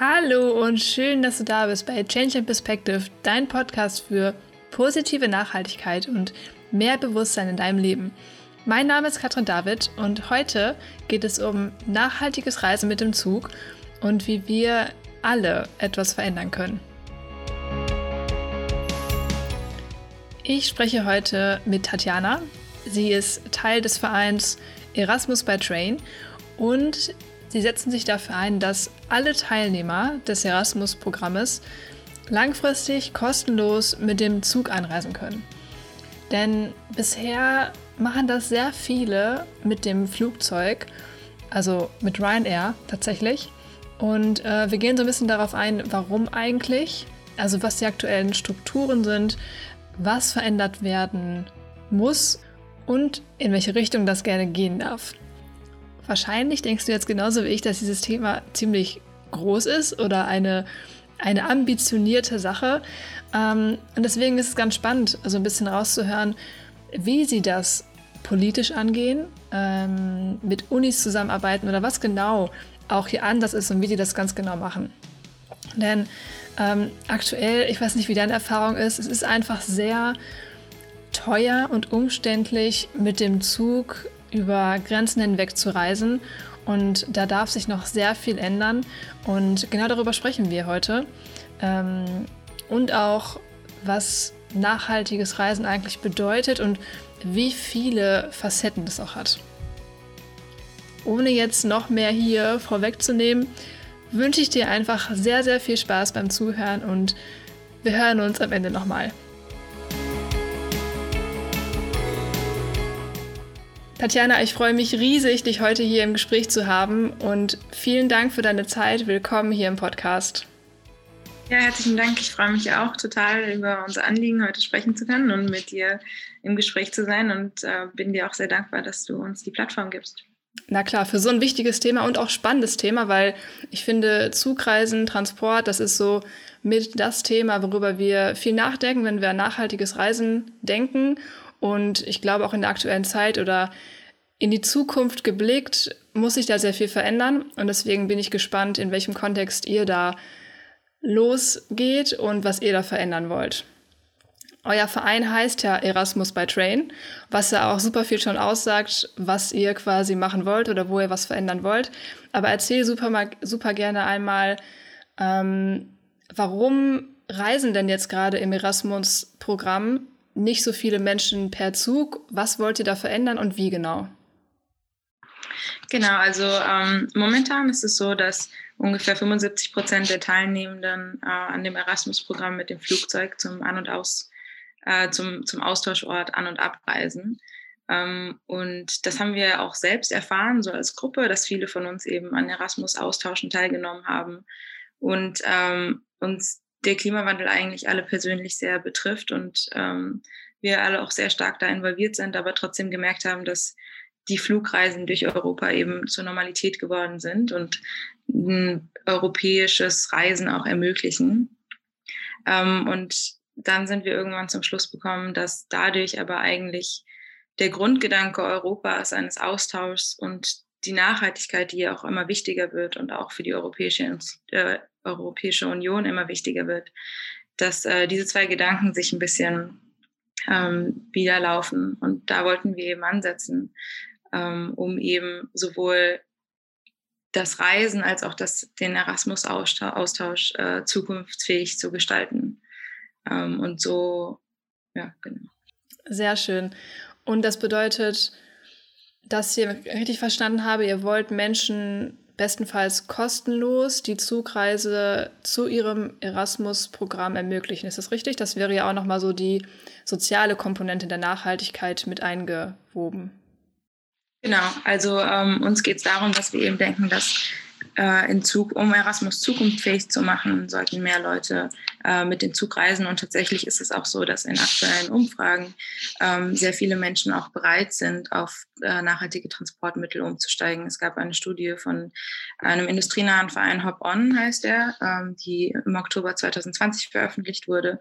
Hallo und schön, dass du da bist bei Change and Perspective, dein Podcast für positive Nachhaltigkeit und mehr Bewusstsein in deinem Leben. Mein Name ist Katrin David und heute geht es um nachhaltiges Reisen mit dem Zug und wie wir alle etwas verändern können. Ich spreche heute mit Tatjana. Sie ist Teil des Vereins Erasmus by Train und Sie setzen sich dafür ein, dass alle Teilnehmer des Erasmus-Programmes langfristig kostenlos mit dem Zug einreisen können. Denn bisher machen das sehr viele mit dem Flugzeug, also mit Ryanair tatsächlich. Und äh, wir gehen so ein bisschen darauf ein, warum eigentlich, also was die aktuellen Strukturen sind, was verändert werden muss und in welche Richtung das gerne gehen darf. Wahrscheinlich denkst du jetzt genauso wie ich, dass dieses Thema ziemlich groß ist oder eine, eine ambitionierte Sache. Ähm, und deswegen ist es ganz spannend, also ein bisschen rauszuhören, wie sie das politisch angehen, ähm, mit Unis zusammenarbeiten oder was genau auch hier anders ist und wie sie das ganz genau machen. Denn ähm, aktuell, ich weiß nicht, wie deine Erfahrung ist, es ist einfach sehr teuer und umständlich mit dem Zug über Grenzen hinweg zu reisen. Und da darf sich noch sehr viel ändern. Und genau darüber sprechen wir heute. Ähm, und auch, was nachhaltiges Reisen eigentlich bedeutet und wie viele Facetten das auch hat. Ohne jetzt noch mehr hier vorwegzunehmen, wünsche ich dir einfach sehr, sehr viel Spaß beim Zuhören und wir hören uns am Ende nochmal. Tatjana, ich freue mich riesig, dich heute hier im Gespräch zu haben und vielen Dank für deine Zeit. Willkommen hier im Podcast. Ja, herzlichen Dank. Ich freue mich auch total, über unser Anliegen heute sprechen zu können und mit dir im Gespräch zu sein und äh, bin dir auch sehr dankbar, dass du uns die Plattform gibst. Na klar, für so ein wichtiges Thema und auch spannendes Thema, weil ich finde, Zugreisen, Transport, das ist so mit das Thema, worüber wir viel nachdenken, wenn wir an nachhaltiges Reisen denken und ich glaube auch in der aktuellen Zeit oder in die Zukunft geblickt, muss sich da sehr viel verändern. Und deswegen bin ich gespannt, in welchem Kontext ihr da losgeht und was ihr da verändern wollt. Euer Verein heißt ja Erasmus by Train, was ja auch super viel schon aussagt, was ihr quasi machen wollt oder wo ihr was verändern wollt. Aber erzähl super, mal, super gerne einmal, ähm, warum reisen denn jetzt gerade im Erasmus-Programm nicht so viele Menschen per Zug. Was wollt ihr da verändern und wie genau? Genau, also ähm, momentan ist es so, dass ungefähr 75 Prozent der Teilnehmenden äh, an dem Erasmus-Programm mit dem Flugzeug zum An- und Aus, äh, zum, zum Austauschort an- und abreisen. Ähm, und das haben wir auch selbst erfahren, so als Gruppe, dass viele von uns eben an Erasmus-Austauschen teilgenommen haben und ähm, uns der Klimawandel eigentlich alle persönlich sehr betrifft und ähm, wir alle auch sehr stark da involviert sind, aber trotzdem gemerkt haben, dass die Flugreisen durch Europa eben zur Normalität geworden sind und ein europäisches Reisen auch ermöglichen. Ähm, und dann sind wir irgendwann zum Schluss bekommen, dass dadurch aber eigentlich der Grundgedanke Europas eines Austauschs und die Nachhaltigkeit, die ja auch immer wichtiger wird und auch für die Europäische äh, Europäische Union immer wichtiger wird, dass äh, diese zwei Gedanken sich ein bisschen ähm, wieder laufen. Und da wollten wir eben ansetzen, ähm, um eben sowohl das Reisen als auch das, den Erasmus-Austausch äh, zukunftsfähig zu gestalten. Ähm, und so, ja, genau. Sehr schön. Und das bedeutet, dass ich richtig verstanden habe, ihr wollt Menschen bestenfalls kostenlos die Zugreise zu ihrem Erasmus-Programm ermöglichen. Ist das richtig? Das wäre ja auch nochmal so die soziale Komponente der Nachhaltigkeit mit eingewoben. Genau, also ähm, uns geht es darum, dass wir eben denken, dass äh, in Zug, um Erasmus zukunftsfähig zu machen, sollten mehr Leute äh, mit dem Zug reisen. Und tatsächlich ist es auch so, dass in aktuellen Umfragen ähm, sehr viele Menschen auch bereit sind, auf äh, nachhaltige Transportmittel umzusteigen. Es gab eine Studie von einem industrienahen Verein Hop On, heißt er, ähm, die im Oktober 2020 veröffentlicht wurde,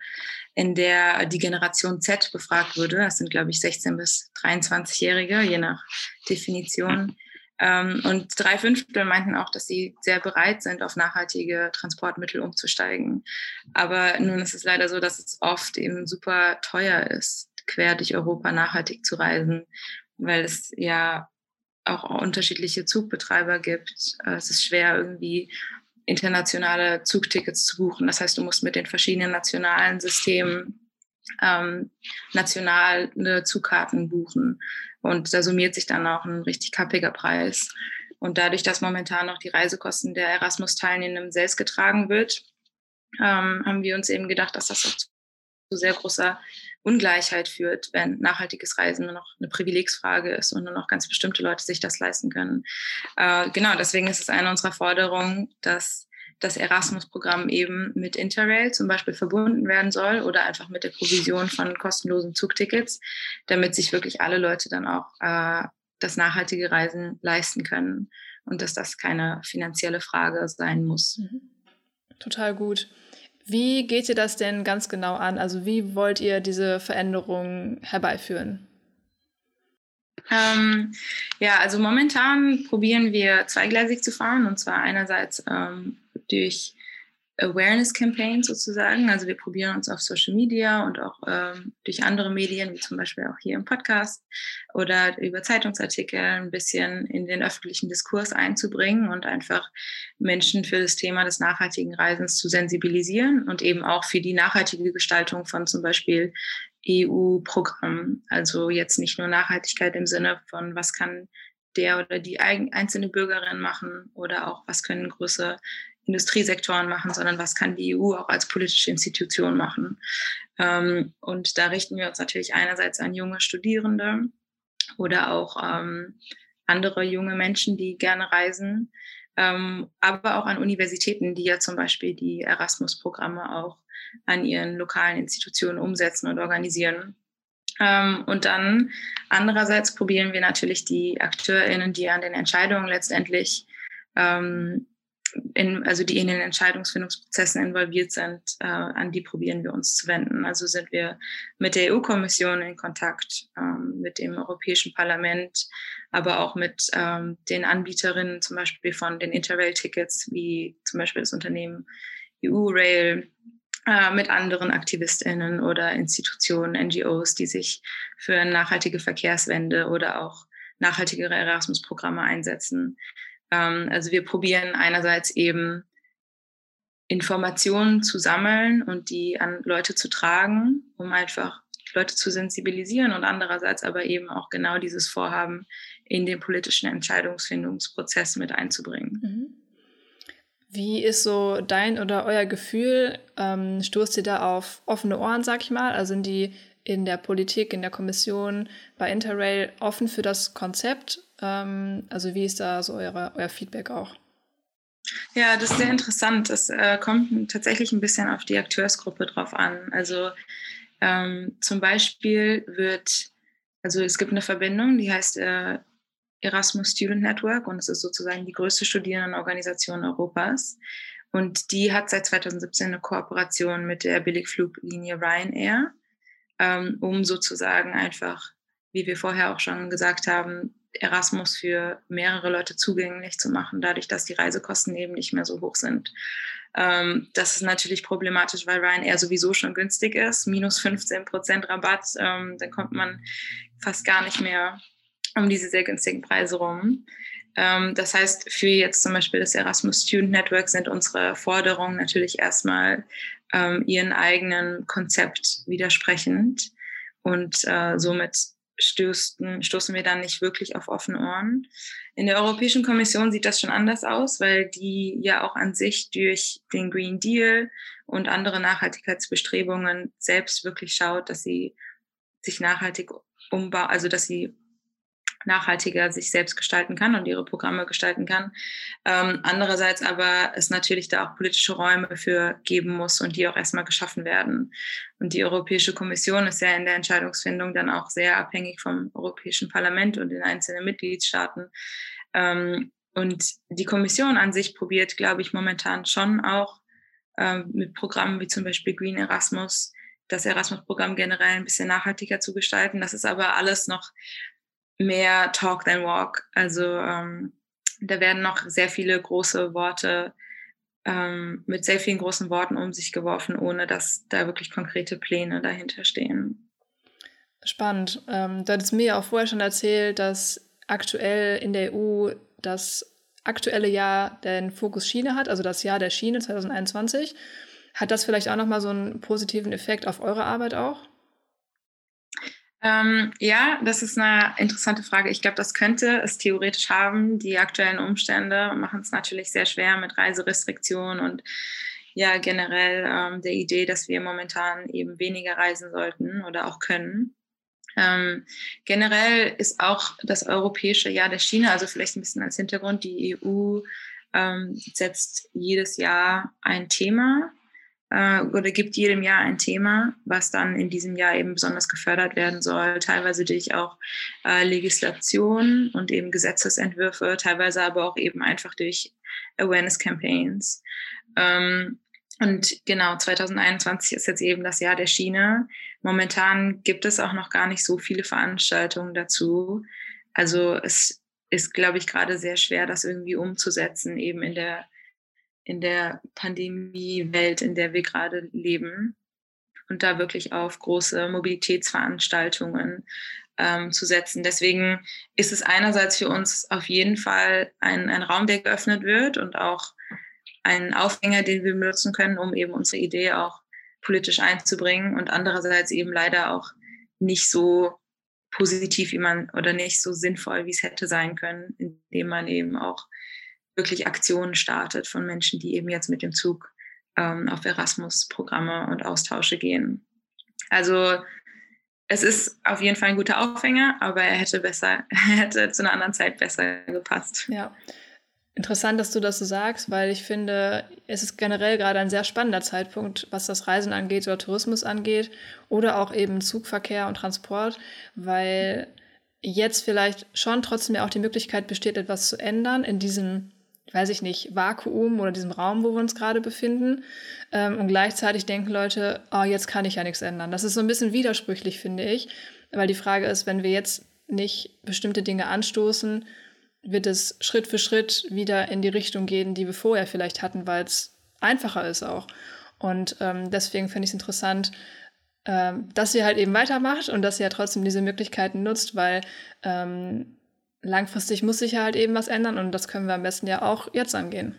in der die Generation Z befragt wurde. Das sind, glaube ich, 16 bis 23-Jährige, je nach Definition und drei Fünftel meinten auch, dass sie sehr bereit sind, auf nachhaltige Transportmittel umzusteigen. Aber nun ist es leider so, dass es oft eben super teuer ist, quer durch Europa nachhaltig zu reisen, weil es ja auch unterschiedliche Zugbetreiber gibt. Äh, es ist schwer, irgendwie internationale Zugtickets zu buchen. Das heißt, du musst mit den verschiedenen nationalen Systemen ähm, nationale Zugkarten buchen. Und da summiert sich dann auch ein richtig kappiger Preis. Und dadurch, dass momentan noch die Reisekosten der Erasmus-Teilnehmenden selbst getragen wird, ähm, haben wir uns eben gedacht, dass das auch zu sehr großer Ungleichheit führt, wenn nachhaltiges Reisen nur noch eine Privilegsfrage ist und nur noch ganz bestimmte Leute sich das leisten können. Äh, genau, deswegen ist es eine unserer Forderungen, dass das Erasmus-Programm eben mit Interrail zum Beispiel verbunden werden soll oder einfach mit der Provision von kostenlosen Zugtickets, damit sich wirklich alle Leute dann auch äh, das nachhaltige Reisen leisten können und dass das keine finanzielle Frage sein muss. Mhm. Total gut. Wie geht ihr das denn ganz genau an? Also wie wollt ihr diese Veränderungen herbeiführen? Ähm, ja, also momentan probieren wir zweigleisig zu fahren und zwar einerseits ähm, durch Awareness-Campaigns sozusagen. Also wir probieren uns auf Social Media und auch ähm, durch andere Medien, wie zum Beispiel auch hier im Podcast oder über Zeitungsartikel ein bisschen in den öffentlichen Diskurs einzubringen und einfach Menschen für das Thema des nachhaltigen Reisens zu sensibilisieren und eben auch für die nachhaltige Gestaltung von zum Beispiel EU-Programmen. Also jetzt nicht nur Nachhaltigkeit im Sinne von, was kann der oder die einzelne Bürgerin machen oder auch was können große Industriesektoren machen, sondern was kann die EU auch als politische Institution machen. Ähm, und da richten wir uns natürlich einerseits an junge Studierende oder auch ähm, andere junge Menschen, die gerne reisen, ähm, aber auch an Universitäten, die ja zum Beispiel die Erasmus-Programme auch an ihren lokalen Institutionen umsetzen und organisieren. Ähm, und dann andererseits probieren wir natürlich die AkteurInnen, die an den Entscheidungen letztendlich ähm, in, also die in den Entscheidungsfindungsprozessen involviert sind, äh, an die probieren wir uns zu wenden. Also sind wir mit der EU-Kommission in Kontakt, ähm, mit dem Europäischen Parlament, aber auch mit ähm, den Anbieterinnen zum Beispiel von den Interrail-Tickets, wie zum Beispiel das Unternehmen EU-Rail, äh, mit anderen AktivistInnen oder Institutionen, NGOs, die sich für eine nachhaltige Verkehrswende oder auch nachhaltigere Erasmus-Programme einsetzen. Ähm, also wir probieren einerseits eben Informationen zu sammeln und die an Leute zu tragen, um einfach Leute zu sensibilisieren und andererseits aber eben auch genau dieses Vorhaben in den politischen Entscheidungsfindungsprozess mit einzubringen. Mhm. Wie ist so dein oder euer Gefühl? Ähm, stoßt ihr da auf offene Ohren, sag ich mal? Also sind die in der Politik, in der Kommission, bei Interrail offen für das Konzept? Ähm, also wie ist da so eure, euer Feedback auch? Ja, das ist sehr interessant. Es äh, kommt tatsächlich ein bisschen auf die Akteursgruppe drauf an. Also ähm, zum Beispiel wird, also es gibt eine Verbindung, die heißt äh, Erasmus Student Network und es ist sozusagen die größte Studierendenorganisation Europas. Und die hat seit 2017 eine Kooperation mit der Billigfluglinie Ryanair, ähm, um sozusagen einfach, wie wir vorher auch schon gesagt haben, Erasmus für mehrere Leute zugänglich zu machen, dadurch, dass die Reisekosten eben nicht mehr so hoch sind. Ähm, das ist natürlich problematisch, weil Ryanair sowieso schon günstig ist, minus 15 Prozent Rabatt, ähm, dann kommt man fast gar nicht mehr um diese sehr günstigen Preise rum. Ähm, das heißt, für jetzt zum Beispiel das Erasmus Student Network sind unsere Forderungen natürlich erstmal ähm, ihren eigenen Konzept widersprechend und äh, somit stößen, stoßen wir dann nicht wirklich auf offene Ohren. In der Europäischen Kommission sieht das schon anders aus, weil die ja auch an sich durch den Green Deal und andere Nachhaltigkeitsbestrebungen selbst wirklich schaut, dass sie sich nachhaltig umbaut, also dass sie nachhaltiger sich selbst gestalten kann und ihre Programme gestalten kann. Ähm, andererseits aber es natürlich da auch politische Räume für geben muss und die auch erstmal geschaffen werden. Und die Europäische Kommission ist ja in der Entscheidungsfindung dann auch sehr abhängig vom Europäischen Parlament und den einzelnen Mitgliedstaaten. Ähm, und die Kommission an sich probiert, glaube ich, momentan schon auch ähm, mit Programmen wie zum Beispiel Green Erasmus das Erasmus-Programm generell ein bisschen nachhaltiger zu gestalten. Das ist aber alles noch mehr Talk than Walk. Also ähm, da werden noch sehr viele große Worte ähm, mit sehr vielen großen Worten um sich geworfen, ohne dass da wirklich konkrete Pläne dahinter stehen. Spannend. Ähm, du hattest mir auch vorher schon erzählt, dass aktuell in der EU das aktuelle Jahr den Fokus Schiene hat, also das Jahr der Schiene 2021. Hat das vielleicht auch nochmal so einen positiven Effekt auf eure Arbeit auch? Ähm, ja, das ist eine interessante Frage. Ich glaube, das könnte es theoretisch haben. Die aktuellen Umstände machen es natürlich sehr schwer mit Reiserestriktionen und ja generell ähm, der Idee, dass wir momentan eben weniger reisen sollten oder auch können. Ähm, generell ist auch das europäische Jahr der Schiene, also vielleicht ein bisschen als Hintergrund, die EU ähm, setzt jedes Jahr ein Thema äh, oder gibt jedem Jahr ein Thema, was dann in diesem Jahr eben besonders gefördert werden soll. Teilweise durch auch äh, Legislation und eben Gesetzesentwürfe, teilweise aber auch eben einfach durch Awareness Campaigns. Ähm, und genau, 2021 ist jetzt eben das Jahr der Schiene. Momentan gibt es auch noch gar nicht so viele Veranstaltungen dazu. Also es ist, glaube ich, gerade sehr schwer, das irgendwie umzusetzen, eben in der in der Pandemiewelt, in der wir gerade leben. Und da wirklich auf große Mobilitätsveranstaltungen ähm, zu setzen. Deswegen ist es einerseits für uns auf jeden Fall ein, ein Raum, der geöffnet wird und auch ein Aufhänger, den wir benutzen können, um eben unsere Idee auch politisch einzubringen und andererseits eben leider auch nicht so positiv, wie man oder nicht so sinnvoll, wie es hätte sein können, indem man eben auch wirklich Aktionen startet von Menschen, die eben jetzt mit dem Zug ähm, auf Erasmus-Programme und Austausche gehen. Also es ist auf jeden Fall ein guter Aufhänger, aber er hätte besser, er hätte zu einer anderen Zeit besser gepasst. Ja. Interessant, dass du das so sagst, weil ich finde, es ist generell gerade ein sehr spannender Zeitpunkt, was das Reisen angeht oder Tourismus angeht oder auch eben Zugverkehr und Transport, weil jetzt vielleicht schon trotzdem ja auch die Möglichkeit besteht, etwas zu ändern in diesem weiß ich nicht, Vakuum oder diesem Raum, wo wir uns gerade befinden. Ähm, und gleichzeitig denken Leute, oh, jetzt kann ich ja nichts ändern. Das ist so ein bisschen widersprüchlich, finde ich. Weil die Frage ist, wenn wir jetzt nicht bestimmte Dinge anstoßen, wird es Schritt für Schritt wieder in die Richtung gehen, die wir vorher vielleicht hatten, weil es einfacher ist auch. Und ähm, deswegen finde ich es interessant, ähm, dass ihr halt eben weitermacht und dass ihr ja trotzdem diese Möglichkeiten nutzt, weil ähm, langfristig muss sich ja halt eben was ändern und das können wir am besten ja auch jetzt angehen.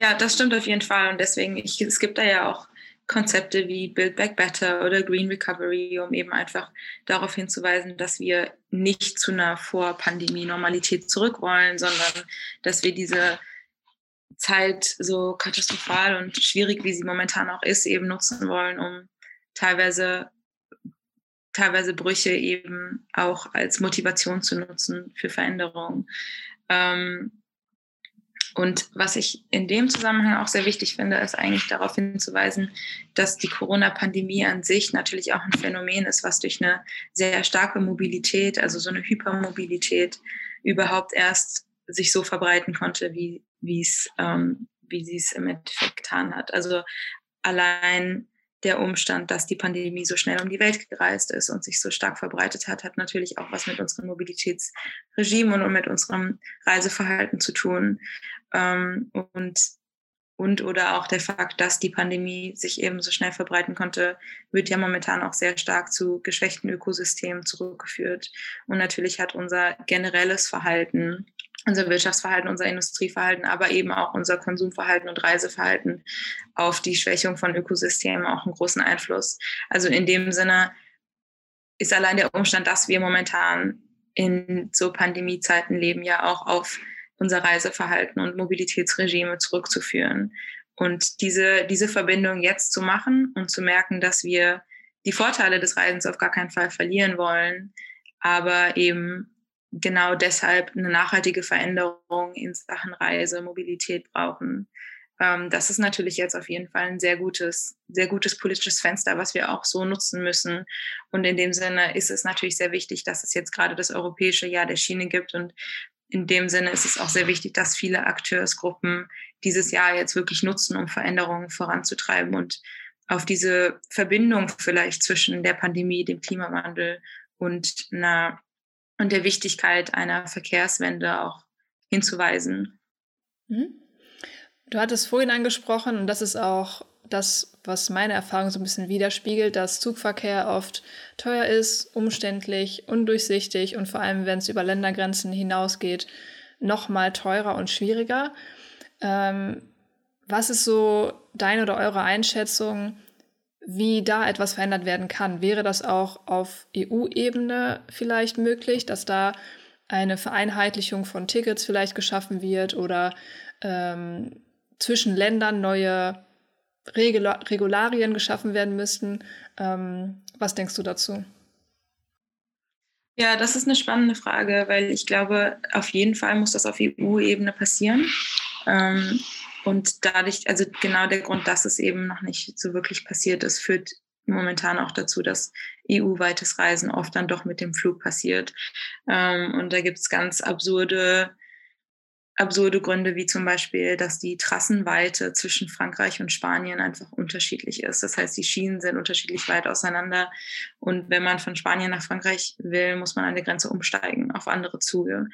Ja, das stimmt auf jeden Fall und deswegen, ich, es gibt da ja auch Konzepte wie Build Back Better oder Green Recovery, um eben einfach darauf hinzuweisen, dass wir nicht zu einer Vor-Pandemie-Normalität zurückrollen, sondern dass wir diese Zeit so katastrophal und schwierig, wie sie momentan auch ist, eben nutzen wollen, um teilweise teilweise Brüche eben auch als Motivation zu nutzen für Veränderungen. Ähm, und was ich in dem Zusammenhang auch sehr wichtig finde, ist eigentlich darauf hinzuweisen, dass die Corona-Pandemie an sich natürlich auch ein Phänomen ist, was durch eine sehr starke Mobilität, also so eine Hypermobilität, überhaupt erst sich so verbreiten konnte, wie, es, ähm, wie sie es im Endeffekt getan hat. Also allein der Umstand, dass die Pandemie so schnell um die Welt gereist ist und sich so stark verbreitet hat, hat natürlich auch was mit unserem Mobilitätsregime und mit unserem Reiseverhalten zu tun. Ähm, und, und oder auch der Fakt, dass die Pandemie sich eben so schnell verbreiten konnte, wird ja momentan auch sehr stark zu geschwächten Ökosystemen zurückgeführt. Und natürlich hat unser generelles Verhalten unser Wirtschaftsverhalten, unser Industrieverhalten, aber eben auch unser Konsumverhalten und Reiseverhalten auf die Schwächung von Ökosystemen auch einen großen Einfluss. Also in dem Sinne ist allein der Umstand, dass wir momentan in so Pandemiezeiten leben, ja auch auf unser Reiseverhalten und Mobilitätsregime zurückzuführen. Und diese, diese Verbindung jetzt zu machen und zu merken, dass wir die Vorteile des Reisens auf gar keinen Fall verlieren wollen, aber eben genau deshalb eine nachhaltige Veränderung in Sachen Reise, Mobilität brauchen. Ähm, das ist natürlich jetzt auf jeden Fall ein sehr gutes, sehr gutes politisches Fenster, was wir auch so nutzen müssen. Und in dem Sinne ist es natürlich sehr wichtig, dass es jetzt gerade das Europäische Jahr der Schiene gibt. Und in dem Sinne ist es auch sehr wichtig, dass viele Akteursgruppen dieses Jahr jetzt wirklich nutzen, um Veränderungen voranzutreiben und auf diese Verbindung vielleicht zwischen der Pandemie, dem Klimawandel und einer und der Wichtigkeit einer Verkehrswende auch hinzuweisen. Mhm. Du hattest vorhin angesprochen, und das ist auch das, was meine Erfahrung so ein bisschen widerspiegelt, dass Zugverkehr oft teuer ist, umständlich, undurchsichtig und vor allem, wenn es über Ländergrenzen hinausgeht, noch mal teurer und schwieriger. Ähm, was ist so deine oder eure Einschätzung, wie da etwas verändert werden kann? Wäre das auch auf EU-Ebene vielleicht möglich, dass da eine Vereinheitlichung von Tickets vielleicht geschaffen wird oder ähm, zwischen Ländern neue Regula Regularien geschaffen werden müssten? Ähm, was denkst du dazu? Ja, das ist eine spannende Frage, weil ich glaube, auf jeden Fall muss das auf EU-Ebene passieren. Ähm, und dadurch, also genau der Grund, dass es eben noch nicht so wirklich passiert ist, führt momentan auch dazu, dass EU-weites Reisen oft dann doch mit dem Flug passiert. Ähm, und da gibt es ganz absurde absurde Gründe, wie zum Beispiel, dass die Trassenweite zwischen Frankreich und Spanien einfach unterschiedlich ist. Das heißt, die Schienen sind unterschiedlich weit auseinander. Und wenn man von Spanien nach Frankreich will, muss man an der Grenze umsteigen auf andere Züge.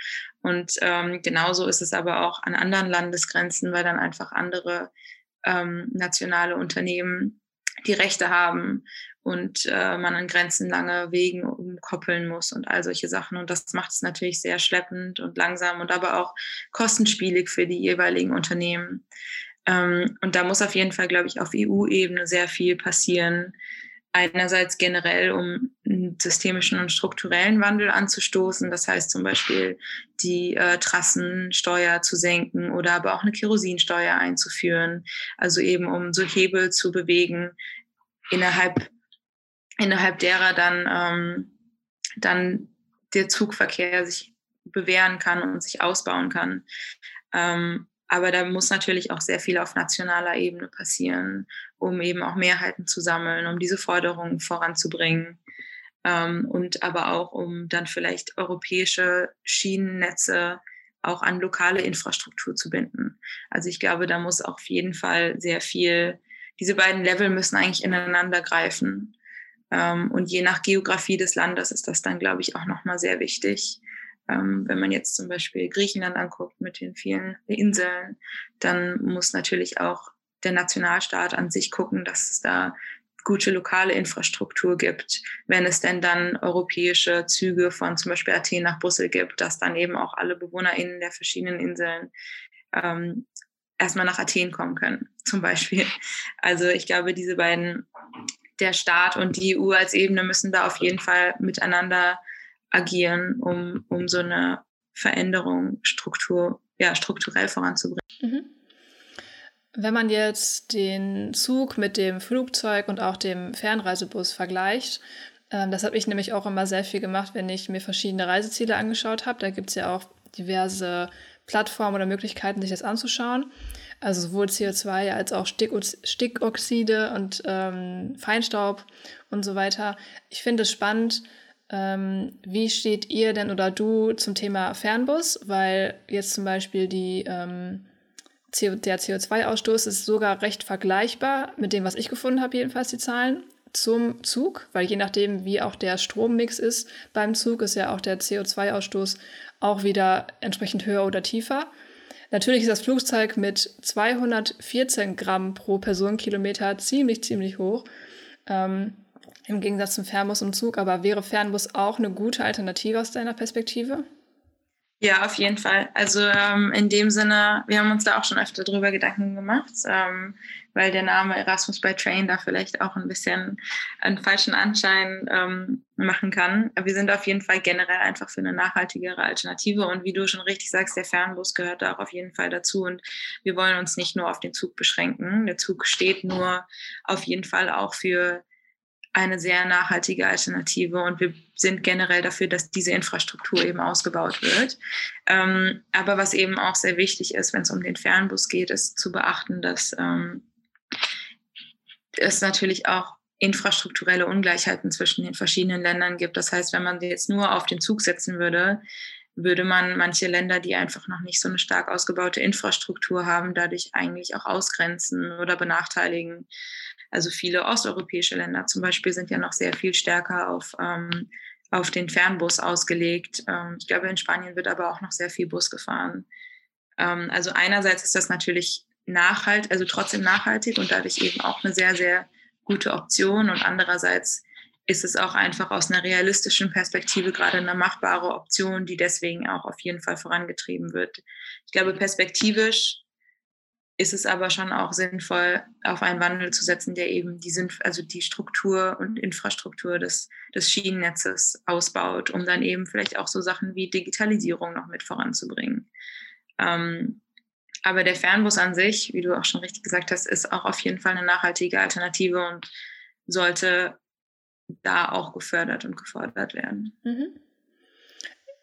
Und ähm, genauso ist es aber auch an anderen Landesgrenzen, weil dann einfach andere ähm, nationale Unternehmen die Rechte haben und äh, man an Grenzen lange Wegen umkoppeln muss und all solche Sachen. Und das macht es natürlich sehr schleppend und langsam und aber auch kostenspielig für die jeweiligen Unternehmen. Ähm, und da muss auf jeden Fall, glaube ich, auf EU-Ebene sehr viel passieren. Einerseits generell, um einen systemischen und strukturellen Wandel anzustoßen, das heißt zum Beispiel die äh, Trassensteuer zu senken oder aber auch eine Kerosinsteuer einzuführen. Also eben um so Hebel zu bewegen, innerhalb innerhalb derer dann, ähm, dann der Zugverkehr sich bewähren kann und sich ausbauen kann. Ähm, aber da muss natürlich auch sehr viel auf nationaler Ebene passieren, um eben auch Mehrheiten zu sammeln, um diese Forderungen voranzubringen. Ähm, und aber auch, um dann vielleicht europäische Schienennetze auch an lokale Infrastruktur zu binden. Also ich glaube, da muss auf jeden Fall sehr viel, diese beiden Level müssen eigentlich ineinander greifen. Ähm, und je nach Geografie des Landes ist das dann, glaube ich, auch nochmal sehr wichtig. Ähm, wenn man jetzt zum Beispiel Griechenland anguckt mit den vielen Inseln, dann muss natürlich auch der Nationalstaat an sich gucken, dass es da gute lokale Infrastruktur gibt, wenn es denn dann europäische Züge von zum Beispiel Athen nach Brüssel gibt, dass dann eben auch alle BewohnerInnen der verschiedenen Inseln ähm, erstmal nach Athen kommen können, zum Beispiel. Also ich glaube, diese beiden der Staat und die EU als Ebene müssen da auf jeden Fall miteinander agieren, um, um so eine Veränderung Struktur, ja, strukturell voranzubringen. Mhm. Wenn man jetzt den Zug mit dem Flugzeug und auch dem Fernreisebus vergleicht, ähm, das habe ich nämlich auch immer sehr viel gemacht, wenn ich mir verschiedene Reiseziele angeschaut habe. Da gibt es ja auch diverse Plattformen oder Möglichkeiten, sich das anzuschauen also sowohl CO2 als auch Stickoxide und ähm, Feinstaub und so weiter. Ich finde es spannend, ähm, wie steht ihr denn oder du zum Thema Fernbus? Weil jetzt zum Beispiel die, ähm, der CO2-Ausstoß ist sogar recht vergleichbar mit dem, was ich gefunden habe, jedenfalls die Zahlen zum Zug, weil je nachdem, wie auch der Strommix ist beim Zug, ist ja auch der CO2-Ausstoß auch wieder entsprechend höher oder tiefer. Natürlich ist das Flugzeug mit 214 Gramm pro Personenkilometer ziemlich, ziemlich hoch. Ähm, Im Gegensatz zum Fernbus und Zug. Aber wäre Fernbus auch eine gute Alternative aus deiner Perspektive? Ja, auf jeden Fall. Also ähm, in dem Sinne, wir haben uns da auch schon öfter drüber Gedanken gemacht, ähm, weil der Name Erasmus by Train da vielleicht auch ein bisschen einen falschen Anschein ähm, machen kann. Wir sind auf jeden Fall generell einfach für eine nachhaltigere Alternative und wie du schon richtig sagst, der Fernbus gehört da auch auf jeden Fall dazu und wir wollen uns nicht nur auf den Zug beschränken. Der Zug steht nur auf jeden Fall auch für eine sehr nachhaltige Alternative und wir sind generell dafür, dass diese Infrastruktur eben ausgebaut wird. Ähm, aber was eben auch sehr wichtig ist, wenn es um den Fernbus geht, ist zu beachten, dass ähm, es natürlich auch infrastrukturelle Ungleichheiten zwischen den verschiedenen Ländern gibt. Das heißt, wenn man jetzt nur auf den Zug setzen würde, würde man manche Länder, die einfach noch nicht so eine stark ausgebaute Infrastruktur haben, dadurch eigentlich auch ausgrenzen oder benachteiligen. Also viele osteuropäische Länder zum Beispiel sind ja noch sehr viel stärker auf, ähm, auf den Fernbus ausgelegt. Ähm, ich glaube, in Spanien wird aber auch noch sehr viel Bus gefahren. Ähm, also einerseits ist das natürlich nachhaltig, also trotzdem nachhaltig und dadurch eben auch eine sehr, sehr gute Option. Und andererseits ist es auch einfach aus einer realistischen Perspektive gerade eine machbare Option, die deswegen auch auf jeden Fall vorangetrieben wird. Ich glaube, perspektivisch ist es aber schon auch sinnvoll, auf einen Wandel zu setzen, der eben die, also die Struktur und Infrastruktur des, des Schienennetzes ausbaut, um dann eben vielleicht auch so Sachen wie Digitalisierung noch mit voranzubringen. Ähm, aber der Fernbus an sich, wie du auch schon richtig gesagt hast, ist auch auf jeden Fall eine nachhaltige Alternative und sollte da auch gefördert und gefordert werden. Mhm.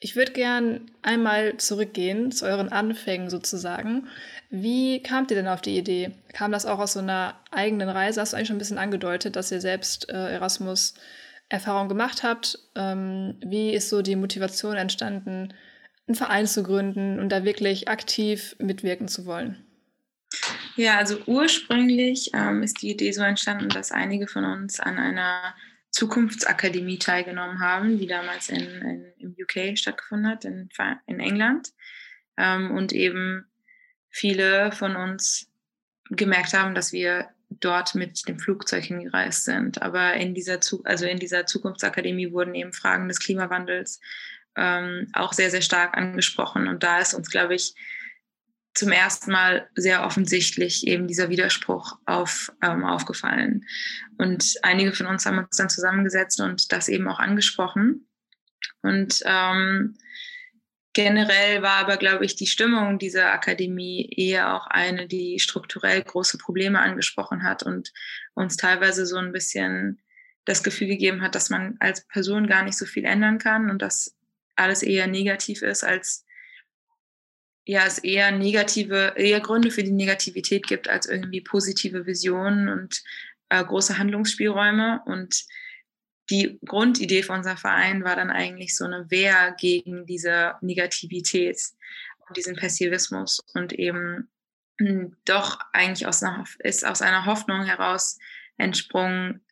Ich würde gern einmal zurückgehen zu euren Anfängen sozusagen. Wie kamt ihr denn auf die Idee? Kam das auch aus so einer eigenen Reise? Hast du eigentlich schon ein bisschen angedeutet, dass ihr selbst äh, Erasmus Erfahrung gemacht habt? Ähm, wie ist so die Motivation entstanden, einen Verein zu gründen und da wirklich aktiv mitwirken zu wollen? Ja, also ursprünglich ähm, ist die Idee so entstanden, dass einige von uns an einer Zukunftsakademie teilgenommen haben, die damals in, in im UK stattgefunden hat, in, in England. Ähm, und eben viele von uns gemerkt haben, dass wir dort mit dem Flugzeug hingereist sind. Aber in dieser, also in dieser Zukunftsakademie wurden eben Fragen des Klimawandels ähm, auch sehr, sehr stark angesprochen. Und da ist uns, glaube ich, zum ersten Mal sehr offensichtlich eben dieser Widerspruch auf, ähm, aufgefallen. Und einige von uns haben uns dann zusammengesetzt und das eben auch angesprochen. Und ähm, generell war aber, glaube ich, die Stimmung dieser Akademie eher auch eine, die strukturell große Probleme angesprochen hat und uns teilweise so ein bisschen das Gefühl gegeben hat, dass man als Person gar nicht so viel ändern kann und dass alles eher negativ ist, als ja, es eher negative, eher Gründe für die Negativität gibt, als irgendwie positive Visionen und äh, große Handlungsspielräume. Und die Grundidee von unserem Verein war dann eigentlich so eine Wehr gegen diese Negativität und diesen Pessimismus und eben hm, doch eigentlich aus einer, ist aus einer Hoffnung heraus entsprungen,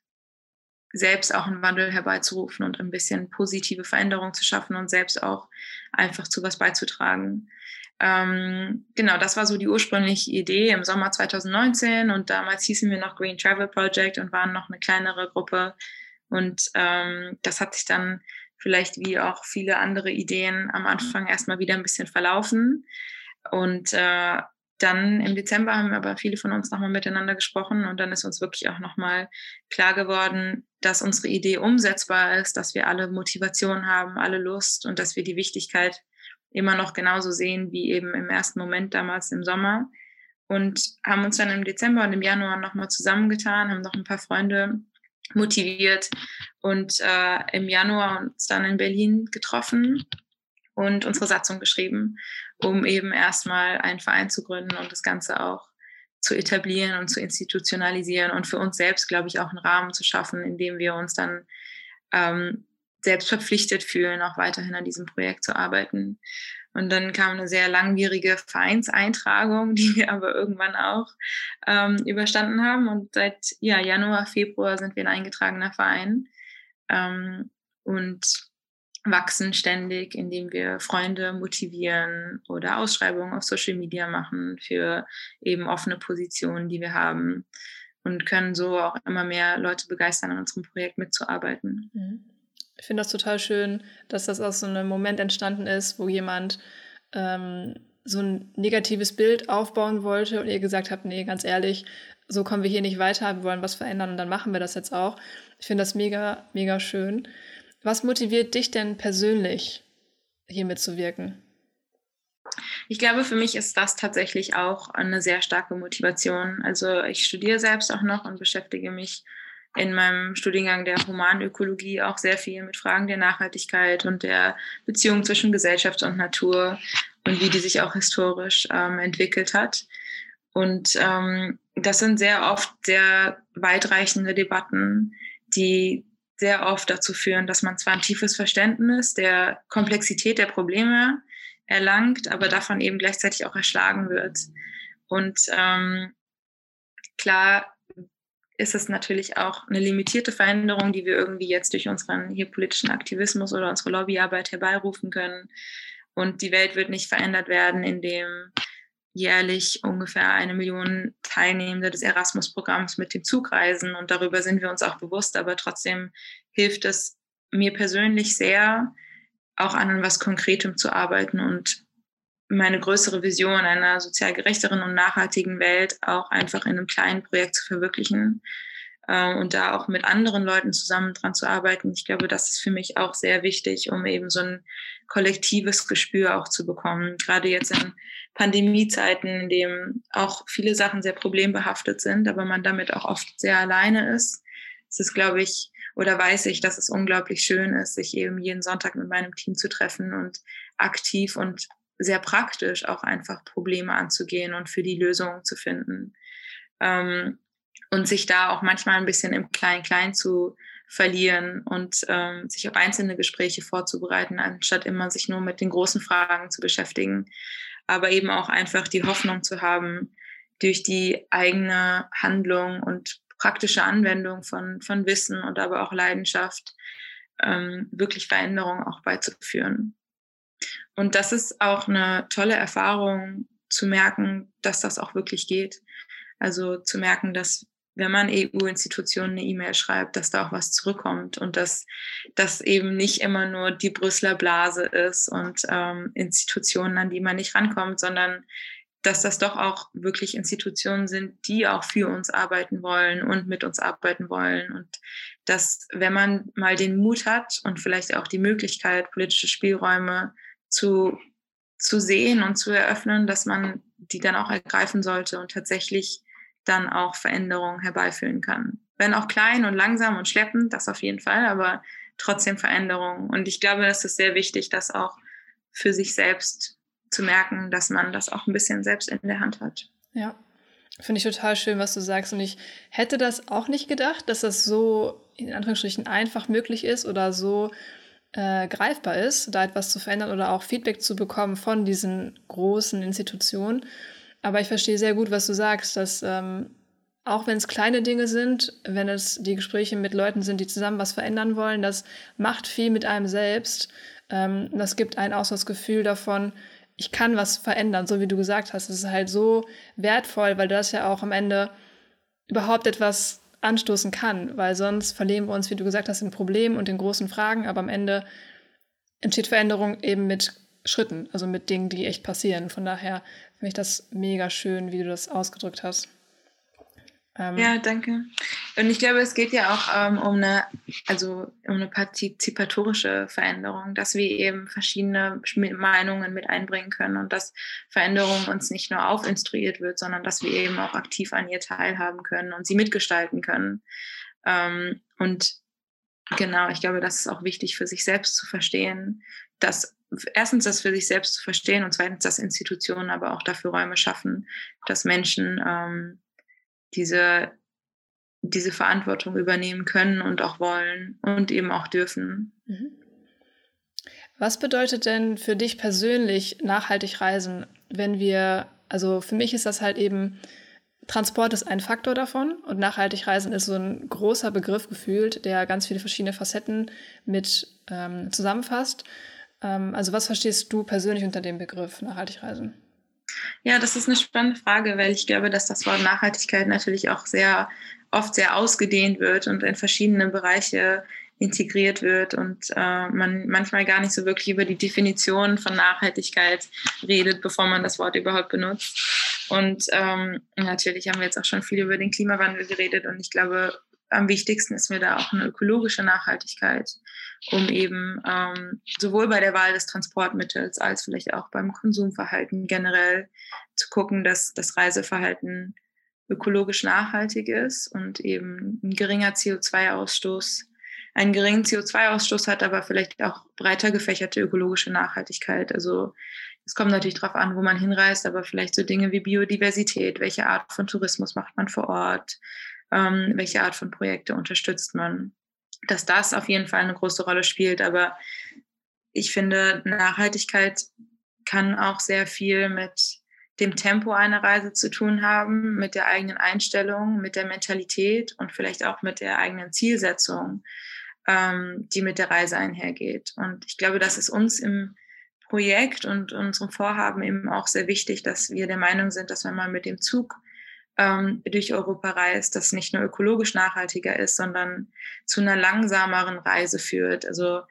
selbst auch einen Wandel herbeizurufen und ein bisschen positive Veränderung zu schaffen und selbst auch einfach zu was beizutragen. Ähm, genau, das war so die ursprüngliche Idee im Sommer 2019 und damals hießen wir noch Green Travel Project und waren noch eine kleinere Gruppe. Und ähm, das hat sich dann vielleicht wie auch viele andere Ideen am Anfang erstmal wieder ein bisschen verlaufen. Und äh, dann im Dezember haben aber viele von uns nochmal miteinander gesprochen und dann ist uns wirklich auch nochmal klar geworden, dass unsere Idee umsetzbar ist, dass wir alle Motivation haben, alle Lust und dass wir die Wichtigkeit immer noch genauso sehen wie eben im ersten Moment damals im Sommer. Und haben uns dann im Dezember und im Januar nochmal zusammengetan, haben noch ein paar Freunde motiviert und äh, im Januar uns dann in Berlin getroffen und unsere Satzung geschrieben um eben erstmal einen Verein zu gründen und das Ganze auch zu etablieren und zu institutionalisieren und für uns selbst, glaube ich, auch einen Rahmen zu schaffen, in dem wir uns dann ähm, selbst verpflichtet fühlen, auch weiterhin an diesem Projekt zu arbeiten. Und dann kam eine sehr langwierige Vereinseintragung, die wir aber irgendwann auch ähm, überstanden haben. Und seit ja, Januar, Februar sind wir ein eingetragener Verein. Ähm, und wachsen ständig, indem wir Freunde motivieren oder Ausschreibungen auf Social Media machen für eben offene Positionen, die wir haben und können so auch immer mehr Leute begeistern, an unserem Projekt mitzuarbeiten. Mhm. Ich finde das total schön, dass das aus so einem Moment entstanden ist, wo jemand ähm, so ein negatives Bild aufbauen wollte und ihr gesagt habt, nee, ganz ehrlich, so kommen wir hier nicht weiter, wir wollen was verändern und dann machen wir das jetzt auch. Ich finde das mega, mega schön. Was motiviert dich denn persönlich, hier mitzuwirken? Ich glaube, für mich ist das tatsächlich auch eine sehr starke Motivation. Also ich studiere selbst auch noch und beschäftige mich in meinem Studiengang der Humanökologie auch sehr viel mit Fragen der Nachhaltigkeit und der Beziehung zwischen Gesellschaft und Natur und wie die sich auch historisch ähm, entwickelt hat. Und ähm, das sind sehr oft sehr weitreichende Debatten, die sehr oft dazu führen, dass man zwar ein tiefes Verständnis der Komplexität der Probleme erlangt, aber davon eben gleichzeitig auch erschlagen wird. Und ähm, klar ist es natürlich auch eine limitierte Veränderung, die wir irgendwie jetzt durch unseren hier politischen Aktivismus oder unsere Lobbyarbeit herbeirufen können. Und die Welt wird nicht verändert werden, indem jährlich ungefähr eine Million Teilnehmende des Erasmus-Programms mit dem Zug reisen. Und darüber sind wir uns auch bewusst. Aber trotzdem hilft es mir persönlich sehr, auch an was Konkretem zu arbeiten und meine größere Vision einer sozial gerechteren und nachhaltigen Welt auch einfach in einem kleinen Projekt zu verwirklichen äh, und da auch mit anderen Leuten zusammen dran zu arbeiten. Ich glaube, das ist für mich auch sehr wichtig, um eben so ein kollektives Gespür auch zu bekommen. Gerade jetzt in Pandemiezeiten, in dem auch viele Sachen sehr problembehaftet sind, aber man damit auch oft sehr alleine ist. Es ist, glaube ich, oder weiß ich, dass es unglaublich schön ist, sich eben jeden Sonntag mit meinem Team zu treffen und aktiv und sehr praktisch auch einfach Probleme anzugehen und für die Lösungen zu finden. Ähm, und sich da auch manchmal ein bisschen im Klein-Klein zu verlieren und ähm, sich auf einzelne Gespräche vorzubereiten, anstatt immer sich nur mit den großen Fragen zu beschäftigen. Aber eben auch einfach die Hoffnung zu haben, durch die eigene Handlung und praktische Anwendung von, von Wissen und aber auch Leidenschaft ähm, wirklich Veränderungen auch beizuführen. Und das ist auch eine tolle Erfahrung zu merken, dass das auch wirklich geht. Also zu merken, dass wenn man EU-Institutionen eine E-Mail schreibt, dass da auch was zurückkommt und dass das eben nicht immer nur die Brüsseler Blase ist und ähm, Institutionen, an die man nicht rankommt, sondern dass das doch auch wirklich Institutionen sind, die auch für uns arbeiten wollen und mit uns arbeiten wollen. Und dass, wenn man mal den Mut hat und vielleicht auch die Möglichkeit, politische Spielräume zu, zu sehen und zu eröffnen, dass man die dann auch ergreifen sollte und tatsächlich dann auch Veränderungen herbeiführen kann. Wenn auch klein und langsam und schleppend, das auf jeden Fall, aber trotzdem Veränderungen. Und ich glaube, das ist sehr wichtig, das auch für sich selbst zu merken, dass man das auch ein bisschen selbst in der Hand hat. Ja, finde ich total schön, was du sagst. Und ich hätte das auch nicht gedacht, dass das so in Anführungsstrichen einfach möglich ist oder so äh, greifbar ist, da etwas zu verändern oder auch Feedback zu bekommen von diesen großen Institutionen. Aber ich verstehe sehr gut, was du sagst, dass ähm, auch wenn es kleine Dinge sind, wenn es die Gespräche mit Leuten sind, die zusammen was verändern wollen, das macht viel mit einem selbst. Ähm, das gibt einen auch das Gefühl davon, ich kann was verändern, so wie du gesagt hast. Es ist halt so wertvoll, weil das ja auch am Ende überhaupt etwas anstoßen kann, weil sonst verlieren wir uns, wie du gesagt hast, in Problemen und in großen Fragen, aber am Ende entsteht Veränderung eben mit Schritten, also mit Dingen, die echt passieren. Von daher finde ich das mega schön, wie du das ausgedrückt hast. Ähm, ja, danke. Und ich glaube, es geht ja auch ähm, um eine, also um eine partizipatorische Veränderung, dass wir eben verschiedene Meinungen mit einbringen können und dass Veränderung uns nicht nur aufinstruiert wird, sondern dass wir eben auch aktiv an ihr teilhaben können und sie mitgestalten können. Ähm, und genau, ich glaube, das ist auch wichtig für sich selbst zu verstehen, dass erstens das für sich selbst zu verstehen und zweitens, dass Institutionen aber auch dafür Räume schaffen, dass Menschen ähm, diese, diese Verantwortung übernehmen können und auch wollen und eben auch dürfen. Mhm. Was bedeutet denn für dich persönlich nachhaltig reisen, wenn wir, also für mich ist das halt eben, Transport ist ein Faktor davon und nachhaltig reisen ist so ein großer Begriff gefühlt, der ganz viele verschiedene Facetten mit ähm, zusammenfasst. Ähm, also was verstehst du persönlich unter dem Begriff nachhaltig reisen? Ja, das ist eine spannende Frage, weil ich glaube, dass das Wort Nachhaltigkeit natürlich auch sehr oft sehr ausgedehnt wird und in verschiedene Bereiche integriert wird und äh, man manchmal gar nicht so wirklich über die Definition von Nachhaltigkeit redet, bevor man das Wort überhaupt benutzt. Und ähm, natürlich haben wir jetzt auch schon viel über den Klimawandel geredet und ich glaube, am wichtigsten ist mir da auch eine ökologische Nachhaltigkeit, um eben ähm, sowohl bei der Wahl des Transportmittels als vielleicht auch beim Konsumverhalten generell zu gucken, dass das Reiseverhalten ökologisch nachhaltig ist und eben ein geringer CO2-Ausstoß, einen geringen CO2-Ausstoß hat, aber vielleicht auch breiter gefächerte ökologische Nachhaltigkeit. Also es kommt natürlich darauf an, wo man hinreist, aber vielleicht so Dinge wie Biodiversität, welche Art von Tourismus macht man vor Ort, ähm, welche Art von Projekte unterstützt man, dass das auf jeden Fall eine große Rolle spielt. Aber ich finde, Nachhaltigkeit kann auch sehr viel mit dem Tempo einer Reise zu tun haben, mit der eigenen Einstellung, mit der Mentalität und vielleicht auch mit der eigenen Zielsetzung, ähm, die mit der Reise einhergeht. Und ich glaube, das ist uns im Projekt und unserem Vorhaben eben auch sehr wichtig, dass wir der Meinung sind, dass wenn man mit dem Zug ähm, durch Europa reist, das nicht nur ökologisch nachhaltiger ist, sondern zu einer langsameren Reise führt. Also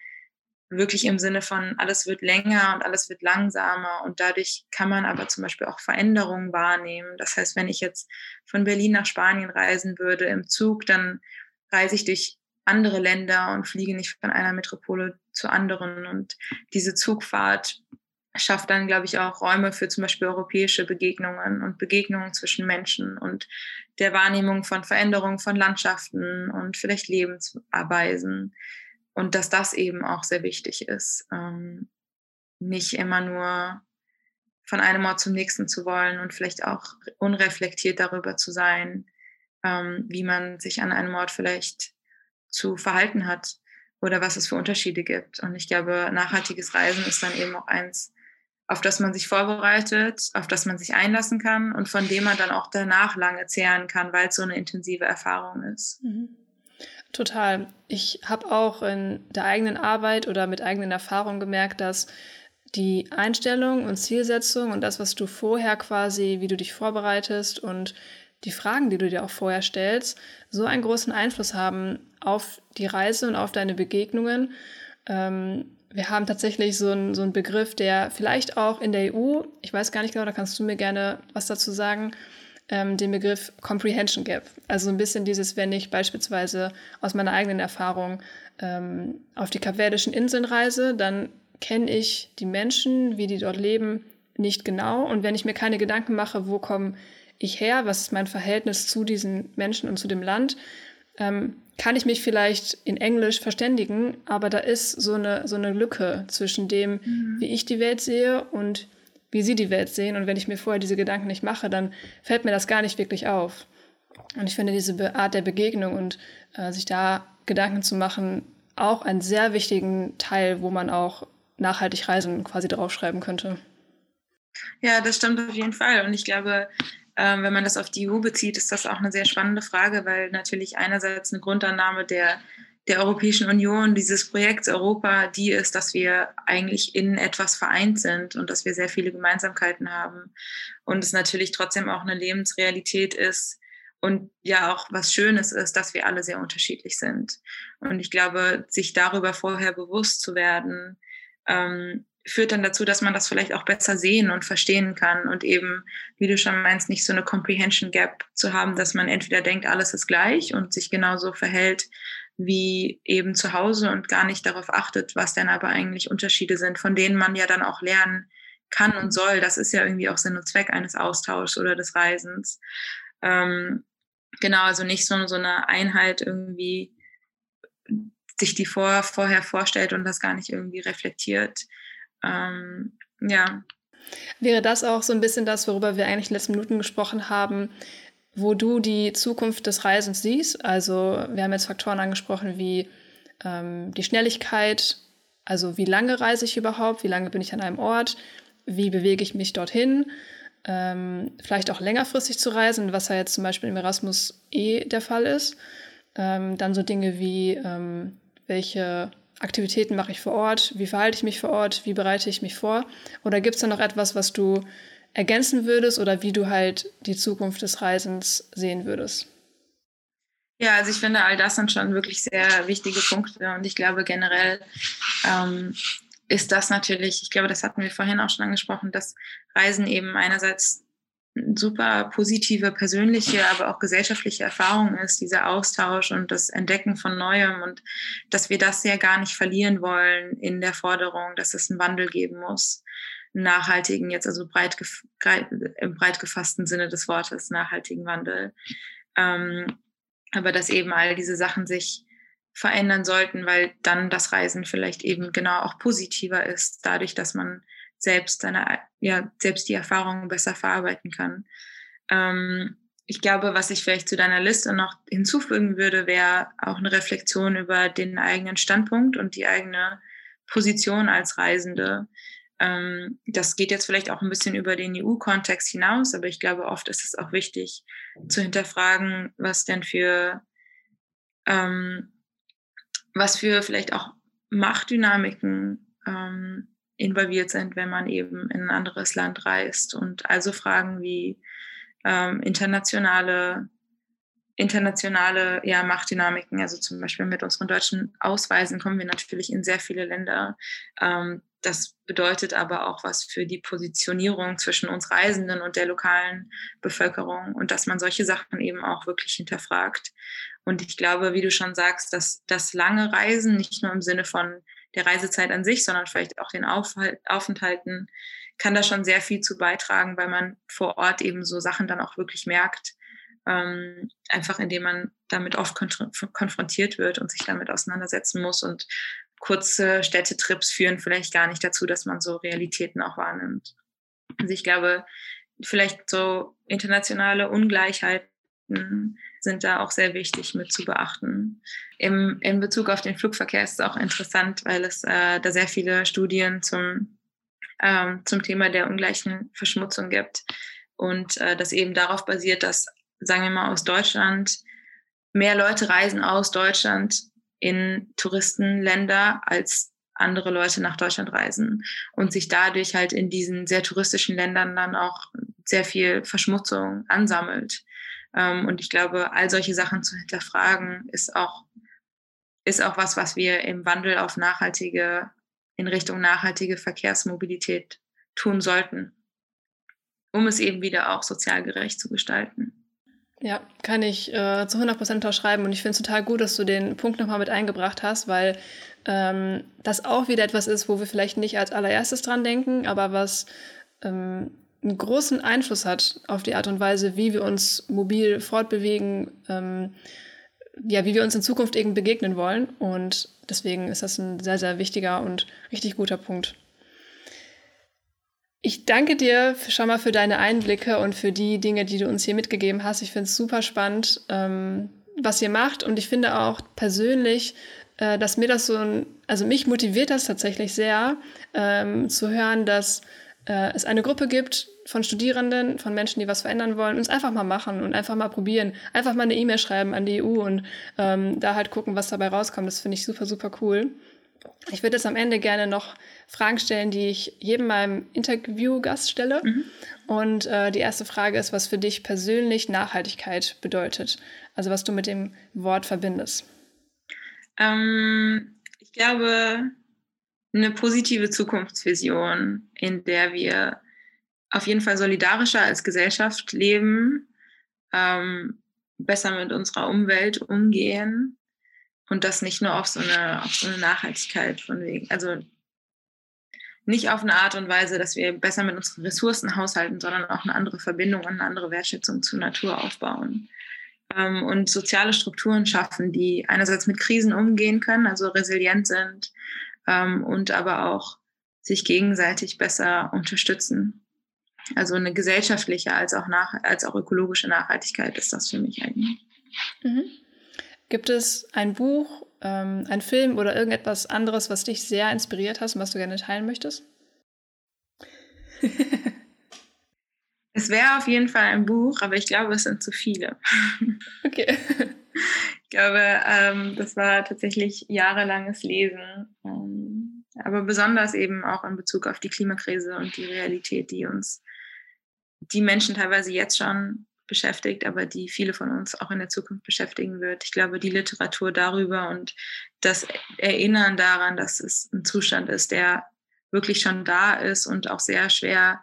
wirklich im Sinne von, alles wird länger und alles wird langsamer und dadurch kann man aber zum Beispiel auch Veränderungen wahrnehmen. Das heißt, wenn ich jetzt von Berlin nach Spanien reisen würde im Zug, dann reise ich durch andere Länder und fliege nicht von einer Metropole zur anderen. Und diese Zugfahrt schafft dann, glaube ich, auch Räume für zum Beispiel europäische Begegnungen und Begegnungen zwischen Menschen und der Wahrnehmung von Veränderungen von Landschaften und vielleicht Lebensweisen. Und dass das eben auch sehr wichtig ist, ähm, nicht immer nur von einem Ort zum nächsten zu wollen und vielleicht auch unreflektiert darüber zu sein, ähm, wie man sich an einem Ort vielleicht zu verhalten hat oder was es für Unterschiede gibt. Und ich glaube, nachhaltiges Reisen ist dann eben auch eins, auf das man sich vorbereitet, auf das man sich einlassen kann und von dem man dann auch danach lange zehren kann, weil es so eine intensive Erfahrung ist. Mhm. Total. Ich habe auch in der eigenen Arbeit oder mit eigenen Erfahrungen gemerkt, dass die Einstellung und Zielsetzung und das, was du vorher quasi, wie du dich vorbereitest und die Fragen, die du dir auch vorher stellst, so einen großen Einfluss haben auf die Reise und auf deine Begegnungen. Ähm, wir haben tatsächlich so einen, so einen Begriff, der vielleicht auch in der EU, ich weiß gar nicht genau, da kannst du mir gerne was dazu sagen, ähm, den Begriff Comprehension Gap. Also ein bisschen dieses, wenn ich beispielsweise aus meiner eigenen Erfahrung ähm, auf die Kapverdischen Inseln reise, dann kenne ich die Menschen, wie die dort leben, nicht genau. Und wenn ich mir keine Gedanken mache, wo komme ich her, was ist mein Verhältnis zu diesen Menschen und zu dem Land, ähm, kann ich mich vielleicht in Englisch verständigen, aber da ist so eine, so eine Lücke zwischen dem, mhm. wie ich die Welt sehe und wie sie die Welt sehen. Und wenn ich mir vorher diese Gedanken nicht mache, dann fällt mir das gar nicht wirklich auf. Und ich finde diese Art der Begegnung und äh, sich da Gedanken zu machen, auch einen sehr wichtigen Teil, wo man auch nachhaltig reisen quasi draufschreiben könnte. Ja, das stimmt auf jeden Fall. Und ich glaube, ähm, wenn man das auf die EU bezieht, ist das auch eine sehr spannende Frage, weil natürlich einerseits eine Grundannahme der, der Europäischen Union, dieses Projekts Europa, die ist, dass wir eigentlich in etwas vereint sind und dass wir sehr viele Gemeinsamkeiten haben. Und es natürlich trotzdem auch eine Lebensrealität ist, und ja auch was Schönes ist, dass wir alle sehr unterschiedlich sind. Und ich glaube, sich darüber vorher bewusst zu werden, ähm, führt dann dazu, dass man das vielleicht auch besser sehen und verstehen kann und eben, wie du schon meinst, nicht so eine Comprehension Gap zu haben, dass man entweder denkt, alles ist gleich und sich genauso verhält wie eben zu Hause und gar nicht darauf achtet, was denn aber eigentlich Unterschiede sind, von denen man ja dann auch lernen kann und soll. Das ist ja irgendwie auch Sinn und Zweck eines Austauschs oder des Reisens. Ähm, genau, also nicht so, so eine Einheit irgendwie sich die vor, vorher vorstellt und das gar nicht irgendwie reflektiert. Ähm, ja. Wäre das auch so ein bisschen das, worüber wir eigentlich in den letzten Minuten gesprochen haben, wo du die Zukunft des Reisens siehst? Also wir haben jetzt Faktoren angesprochen wie ähm, die Schnelligkeit, also wie lange reise ich überhaupt, wie lange bin ich an einem Ort, wie bewege ich mich dorhin, ähm, vielleicht auch längerfristig zu reisen, was ja jetzt zum Beispiel im Erasmus eh der Fall ist. Ähm, dann so Dinge wie, ähm, welche Aktivitäten mache ich vor Ort? Wie verhalte ich mich vor Ort? Wie bereite ich mich vor? Oder gibt es da noch etwas, was du ergänzen würdest oder wie du halt die Zukunft des Reisens sehen würdest? Ja, also ich finde, all das sind schon wirklich sehr wichtige Punkte und ich glaube generell ähm, ist das natürlich, ich glaube, das hatten wir vorhin auch schon angesprochen, dass Reisen eben einerseits super positive persönliche, aber auch gesellschaftliche Erfahrung ist, dieser Austausch und das Entdecken von Neuem und dass wir das ja gar nicht verlieren wollen in der Forderung, dass es einen Wandel geben muss. Nachhaltigen, jetzt also breit im breit gefassten Sinne des Wortes, nachhaltigen Wandel. Ähm, aber dass eben all diese Sachen sich verändern sollten, weil dann das Reisen vielleicht eben genau auch positiver ist, dadurch, dass man selbst seine, ja, selbst die Erfahrungen besser verarbeiten kann. Ähm, ich glaube, was ich vielleicht zu deiner Liste noch hinzufügen würde, wäre auch eine Reflexion über den eigenen Standpunkt und die eigene Position als Reisende. Ähm, das geht jetzt vielleicht auch ein bisschen über den EU-Kontext hinaus, aber ich glaube, oft ist es auch wichtig zu hinterfragen, was denn für, ähm, was für vielleicht auch Machtdynamiken ähm, involviert sind, wenn man eben in ein anderes Land reist. Und also Fragen wie ähm, internationale internationale ja, Machtdynamiken, also zum Beispiel mit unseren deutschen Ausweisen kommen wir natürlich in sehr viele Länder. Ähm, das bedeutet aber auch was für die Positionierung zwischen uns Reisenden und der lokalen Bevölkerung und dass man solche Sachen eben auch wirklich hinterfragt. Und ich glaube, wie du schon sagst, dass das lange Reisen nicht nur im Sinne von der Reisezeit an sich, sondern vielleicht auch den Aufenthalten, kann da schon sehr viel zu beitragen, weil man vor Ort eben so Sachen dann auch wirklich merkt. Ähm, einfach indem man damit oft konfrontiert wird und sich damit auseinandersetzen muss und kurze Städtetrips führen vielleicht gar nicht dazu, dass man so Realitäten auch wahrnimmt. Also ich glaube, vielleicht so internationale Ungleichheiten sind da auch sehr wichtig mit zu beachten. Im, in Bezug auf den Flugverkehr ist es auch interessant, weil es äh, da sehr viele Studien zum, ähm, zum Thema der ungleichen Verschmutzung gibt und äh, das eben darauf basiert, dass, sagen wir mal, aus Deutschland mehr Leute reisen aus Deutschland in Touristenländer als andere Leute nach Deutschland reisen und sich dadurch halt in diesen sehr touristischen Ländern dann auch sehr viel Verschmutzung ansammelt. Ähm, und ich glaube, all solche Sachen zu hinterfragen ist auch, ist auch was, was wir im Wandel auf nachhaltige, in Richtung nachhaltige Verkehrsmobilität tun sollten, um es eben wieder auch sozial gerecht zu gestalten. Ja, kann ich äh, zu 100% unterschreiben und ich finde es total gut, dass du den Punkt nochmal mit eingebracht hast, weil ähm, das auch wieder etwas ist, wo wir vielleicht nicht als allererstes dran denken, aber was ähm, einen großen Einfluss hat auf die Art und Weise, wie wir uns mobil fortbewegen, ähm, ja, wie wir uns in Zukunft eben begegnen wollen. Und deswegen ist das ein sehr, sehr wichtiger und richtig guter Punkt. Ich danke dir schon mal für deine Einblicke und für die Dinge, die du uns hier mitgegeben hast. Ich finde es super spannend, ähm, was ihr macht. Und ich finde auch persönlich, äh, dass mir das so ein, also mich motiviert das tatsächlich sehr, ähm, zu hören, dass äh, es eine Gruppe gibt von Studierenden, von Menschen, die was verändern wollen, uns einfach mal machen und einfach mal probieren. Einfach mal eine E-Mail schreiben an die EU und ähm, da halt gucken, was dabei rauskommt. Das finde ich super, super cool. Ich würde jetzt am Ende gerne noch Fragen stellen, die ich jedem meinem Interviewgast stelle. Mhm. Und äh, die erste Frage ist, was für dich persönlich Nachhaltigkeit bedeutet. Also was du mit dem Wort verbindest. Ähm, ich glaube, eine positive Zukunftsvision, in der wir auf jeden Fall solidarischer als Gesellschaft leben, ähm, besser mit unserer Umwelt umgehen und das nicht nur auf so eine, auf so eine Nachhaltigkeit von wegen, also nicht auf eine Art und Weise, dass wir besser mit unseren Ressourcen haushalten, sondern auch eine andere Verbindung und eine andere Wertschätzung zur Natur aufbauen. Ähm, und soziale Strukturen schaffen, die einerseits mit Krisen umgehen können, also resilient sind ähm, und aber auch sich gegenseitig besser unterstützen. Also eine gesellschaftliche als auch, nach, als auch ökologische Nachhaltigkeit ist das für mich eigentlich. Mhm. Gibt es ein Buch, ähm, ein Film oder irgendetwas anderes, was dich sehr inspiriert hast und was du gerne teilen möchtest? es wäre auf jeden Fall ein Buch, aber ich glaube, es sind zu viele. Okay. Ich glaube, ähm, das war tatsächlich jahrelanges Lesen. Ähm, aber besonders eben auch in Bezug auf die Klimakrise und die Realität, die uns, die Menschen teilweise jetzt schon beschäftigt, aber die viele von uns auch in der Zukunft beschäftigen wird. Ich glaube, die Literatur darüber und das Erinnern daran, dass es ein Zustand ist, der wirklich schon da ist und auch sehr schwer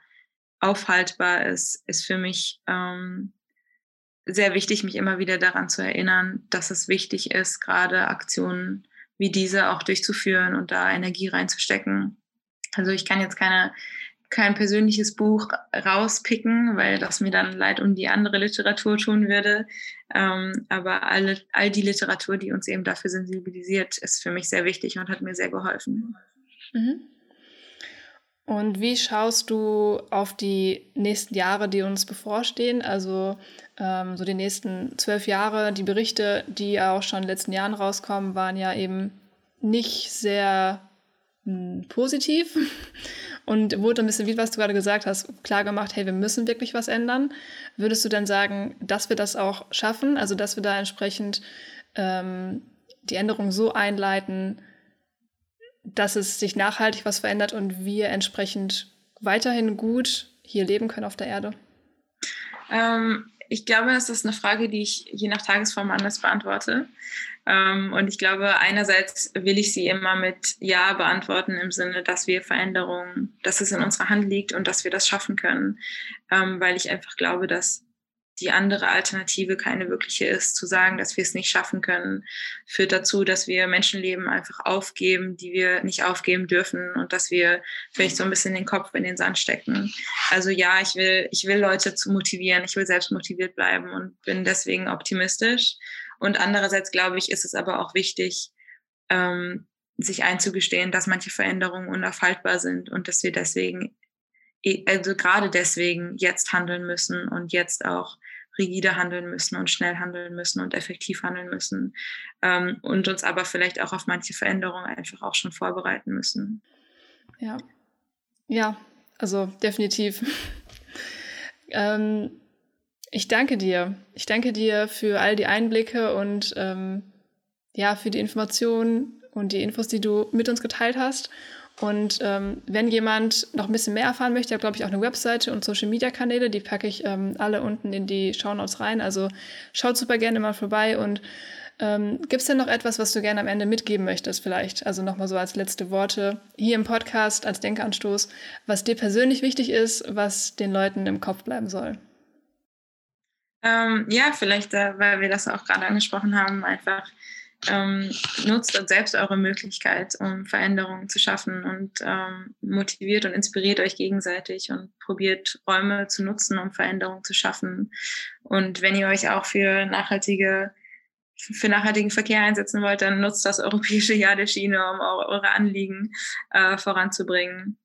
aufhaltbar ist, ist für mich ähm, sehr wichtig, mich immer wieder daran zu erinnern, dass es wichtig ist, gerade Aktionen wie diese auch durchzuführen und da Energie reinzustecken. Also ich kann jetzt keine kein persönliches Buch rauspicken, weil das mir dann leid um die andere Literatur tun würde. Ähm, aber alle, all die Literatur, die uns eben dafür sensibilisiert, ist für mich sehr wichtig und hat mir sehr geholfen. Mhm. Und wie schaust du auf die nächsten Jahre, die uns bevorstehen? Also ähm, so die nächsten zwölf Jahre, die Berichte, die auch schon in den letzten Jahren rauskommen, waren ja eben nicht sehr mh, hm, positiv. Und wurde ein bisschen, wie was du gerade gesagt hast, klar gemacht, hey, wir müssen wirklich was ändern. Würdest du dann sagen, dass wir das auch schaffen, also dass wir da entsprechend ähm, die Änderung so einleiten, dass es sich nachhaltig was verändert und wir entsprechend weiterhin gut hier leben können auf der Erde? Ähm, ich glaube, das ist eine Frage, die ich je nach Tagesform anders beantworte. Ähm, und ich glaube, einerseits will ich sie immer mit Ja beantworten im Sinne, dass wir Veränderungen, dass es in unserer Hand liegt und dass wir das schaffen können, ähm, weil ich einfach glaube, dass die andere Alternative keine wirkliche ist. Zu sagen, dass wir es nicht schaffen können, führt dazu, dass wir Menschenleben einfach aufgeben, die wir nicht aufgeben dürfen und dass wir vielleicht so ein bisschen den Kopf in den Sand stecken. Also ja, ich will, ich will Leute zu motivieren, ich will selbst motiviert bleiben und bin deswegen optimistisch. Und andererseits glaube ich, ist es aber auch wichtig, ähm, sich einzugestehen, dass manche Veränderungen unaufhaltbar sind und dass wir deswegen also gerade deswegen jetzt handeln müssen und jetzt auch rigide handeln müssen und schnell handeln müssen und effektiv handeln müssen ähm, und uns aber vielleicht auch auf manche Veränderungen einfach auch schon vorbereiten müssen. Ja, ja, also definitiv. ähm, ich danke dir. Ich danke dir für all die Einblicke und ähm, ja, für die Informationen und die Infos, die du mit uns geteilt hast. Und ähm, wenn jemand noch ein bisschen mehr erfahren möchte, glaube ich auch eine Webseite und Social Media Kanäle, die packe ich ähm, alle unten in die Shownotes rein. Also schaut super gerne mal vorbei und ähm, Gibt es denn noch etwas, was du gerne am Ende mitgeben möchtest, vielleicht? Also nochmal so als letzte Worte hier im Podcast, als Denkanstoß, was dir persönlich wichtig ist, was den Leuten im Kopf bleiben soll. Ähm, ja, vielleicht, äh, weil wir das auch gerade angesprochen haben, einfach ähm, nutzt und selbst eure Möglichkeit, um Veränderungen zu schaffen und ähm, motiviert und inspiriert euch gegenseitig und probiert Räume zu nutzen, um Veränderungen zu schaffen. Und wenn ihr euch auch für nachhaltige für nachhaltigen Verkehr einsetzen wollt, dann nutzt das Europäische Jahr der Schiene, um eure Anliegen äh, voranzubringen.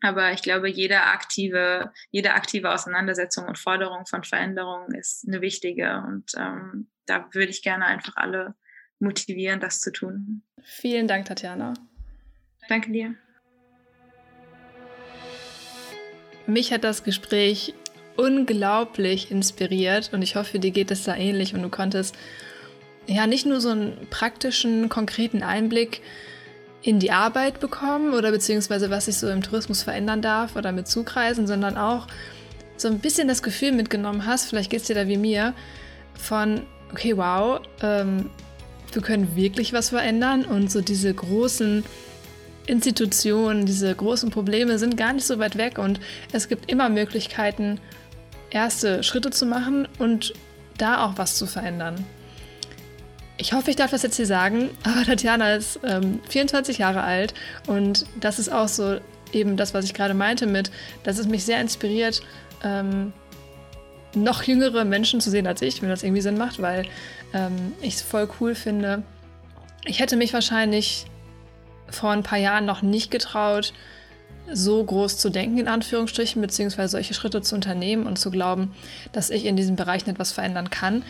Aber ich glaube, jede aktive, jede aktive Auseinandersetzung und Forderung von Veränderungen ist eine wichtige. Und ähm, da würde ich gerne einfach alle motivieren, das zu tun. Vielen Dank, Tatjana. Danke dir. Mich hat das Gespräch unglaublich inspiriert und ich hoffe, dir geht es da ähnlich und du konntest ja nicht nur so einen praktischen, konkreten Einblick in die Arbeit bekommen oder beziehungsweise was sich so im Tourismus verändern darf oder mit Zugreisen, sondern auch so ein bisschen das Gefühl mitgenommen hast, vielleicht geht es dir da wie mir, von, okay, wow, ähm, wir können wirklich was verändern und so diese großen Institutionen, diese großen Probleme sind gar nicht so weit weg und es gibt immer Möglichkeiten, erste Schritte zu machen und da auch was zu verändern. Ich hoffe, ich darf das jetzt hier sagen, aber Tatjana ist ähm, 24 Jahre alt und das ist auch so eben das, was ich gerade meinte mit, dass es mich sehr inspiriert, ähm, noch jüngere Menschen zu sehen als ich, wenn das irgendwie Sinn macht, weil ähm, ich es voll cool finde. Ich hätte mich wahrscheinlich vor ein paar Jahren noch nicht getraut, so groß zu denken, in Anführungsstrichen, beziehungsweise solche Schritte zu unternehmen und zu glauben, dass ich in diesem Bereich etwas verändern kann,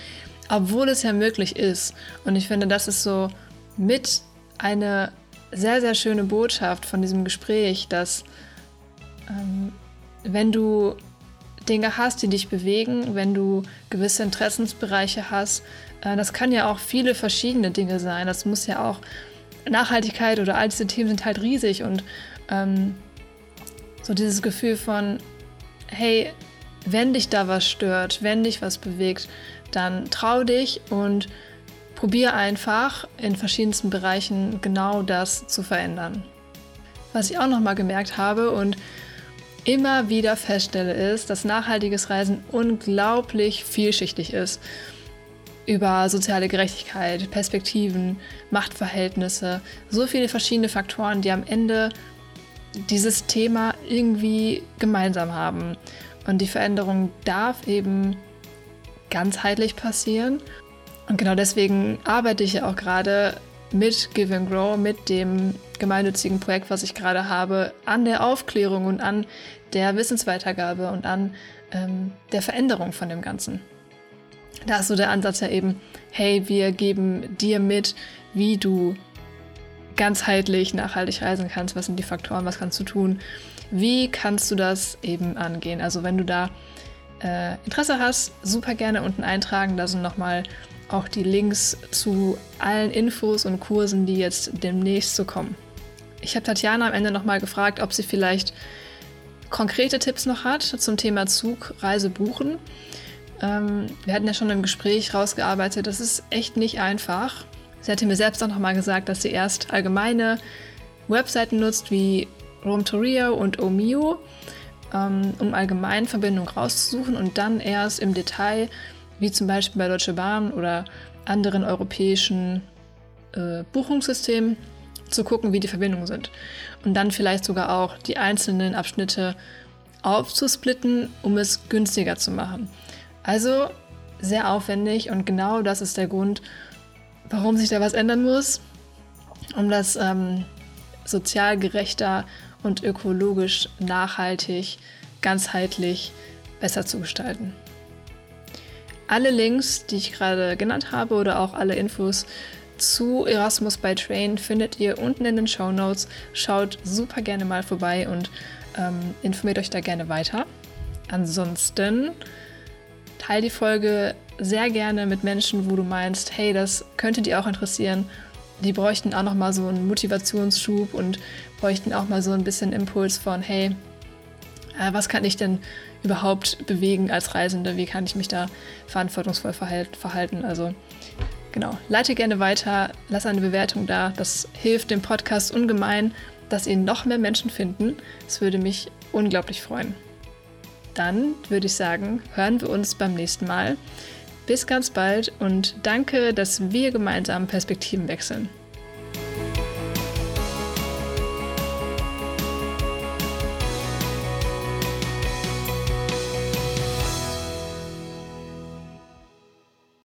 obwohl es ja möglich ist. Und ich finde, das ist so mit eine sehr, sehr schöne Botschaft von diesem Gespräch, dass ähm, wenn du Dinge hast, die dich bewegen, wenn du gewisse Interessensbereiche hast. Äh, das kann ja auch viele verschiedene Dinge sein. Das muss ja auch Nachhaltigkeit oder all diese Themen sind halt riesig und ähm, so dieses Gefühl von, hey, wenn dich da was stört, wenn dich was bewegt, dann trau dich und probier einfach in verschiedensten Bereichen genau das zu verändern. Was ich auch noch mal gemerkt habe und immer wieder feststelle, ist, dass nachhaltiges Reisen unglaublich vielschichtig ist. Über soziale Gerechtigkeit, Perspektiven, Machtverhältnisse, so viele verschiedene Faktoren, die am Ende dieses Thema irgendwie gemeinsam haben. Und die Veränderung darf eben ganzheitlich passieren. Und genau deswegen arbeite ich ja auch gerade mit Give and Grow, mit dem gemeinnützigen Projekt, was ich gerade habe, an der Aufklärung und an der Wissensweitergabe und an ähm, der Veränderung von dem Ganzen. Da ist so der Ansatz ja eben, hey, wir geben dir mit, wie du ganzheitlich nachhaltig reisen kannst, was sind die Faktoren, was kannst du tun, Wie kannst du das eben angehen? Also wenn du da äh, Interesse hast, super gerne unten eintragen. Da sind nochmal auch die Links zu allen Infos und Kursen, die jetzt demnächst so kommen. Ich habe Tatjana am Ende nochmal gefragt, ob sie vielleicht konkrete Tipps noch hat zum Thema Zugreise buchen. Ähm, wir hatten ja schon im Gespräch rausgearbeitet, das ist echt nicht einfach. Sie hatte mir selbst auch nochmal gesagt, dass sie erst allgemeine Webseiten nutzt wie Rome to Rio und Omio, um allgemein Verbindungen rauszusuchen und dann erst im Detail, wie zum Beispiel bei Deutsche Bahn oder anderen europäischen äh, Buchungssystemen, zu gucken, wie die Verbindungen sind. Und dann vielleicht sogar auch die einzelnen Abschnitte aufzusplitten, um es günstiger zu machen. Also sehr aufwendig und genau das ist der Grund, warum sich da was ändern muss, um das ähm, sozial gerechter und ökologisch nachhaltig, ganzheitlich besser zu gestalten. Alle Links, die ich gerade genannt habe oder auch alle Infos zu Erasmus by Train findet ihr unten in den Show Notes. Schaut super gerne mal vorbei und ähm, informiert euch da gerne weiter. Ansonsten teile die Folge sehr gerne mit Menschen, wo du meinst, hey, das könnte dir auch interessieren. Die bräuchten auch noch mal so einen Motivationsschub und bräuchten auch mal so ein bisschen Impuls von, hey, äh, was kann ich denn überhaupt bewegen als Reisende? Wie kann ich mich da verantwortungsvoll verhalten? Also genau, leite gerne weiter, lass eine Bewertung da. Das hilft dem Podcast ungemein, dass ihn noch mehr Menschen finden. Es würde mich unglaublich freuen. Dann würde ich sagen, hören wir uns beim nächsten Mal. Bis ganz bald und danke, dass wir gemeinsam Perspektiven wechseln.